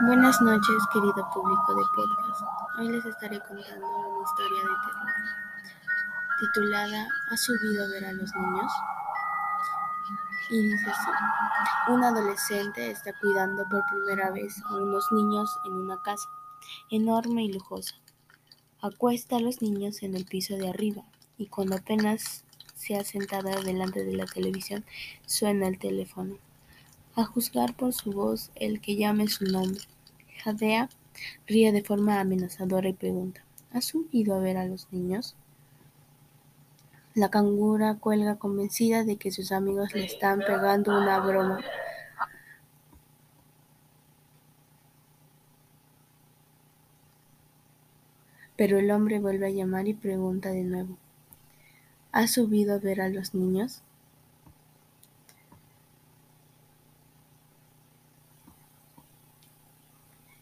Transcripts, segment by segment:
Buenas noches, querido público de podcast. Hoy les estaré contando una historia de terror titulada ¿Has subido a ver a los niños? Y dice así, un adolescente está cuidando por primera vez a unos niños en una casa enorme y lujosa. Acuesta a los niños en el piso de arriba y cuando apenas se ha sentado delante de la televisión suena el teléfono. A juzgar por su voz, el que llame su nombre. Jadea ríe de forma amenazadora y pregunta, ¿Has subido a ver a los niños? La cangura cuelga convencida de que sus amigos le están pegando una broma. Pero el hombre vuelve a llamar y pregunta de nuevo, ¿Has subido a ver a los niños?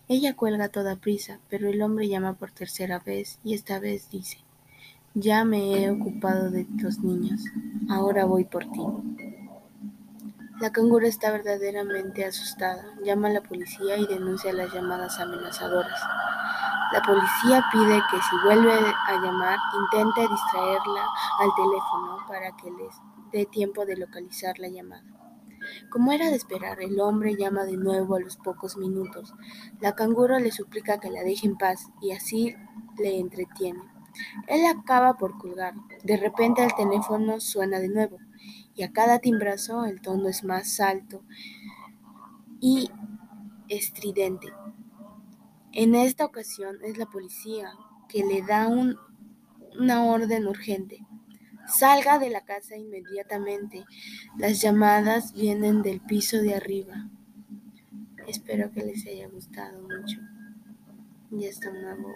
Ella cuelga toda prisa, pero el hombre llama por tercera vez y esta vez dice, ya me he ocupado de los niños, ahora voy por ti. La cangura está verdaderamente asustada, llama a la policía y denuncia las llamadas amenazadoras. La policía pide que si vuelve a llamar intente distraerla al teléfono para que les dé tiempo de localizar la llamada. Como era de esperar, el hombre llama de nuevo a los pocos minutos. La canguro le suplica que la deje en paz y así le entretiene. Él acaba por colgar. De repente el teléfono suena de nuevo y a cada timbrazo el tono es más alto y estridente. En esta ocasión es la policía que le da una orden urgente. Salga de la casa inmediatamente. Las llamadas vienen del piso de arriba. Espero que les haya gustado mucho. Y hasta nuevo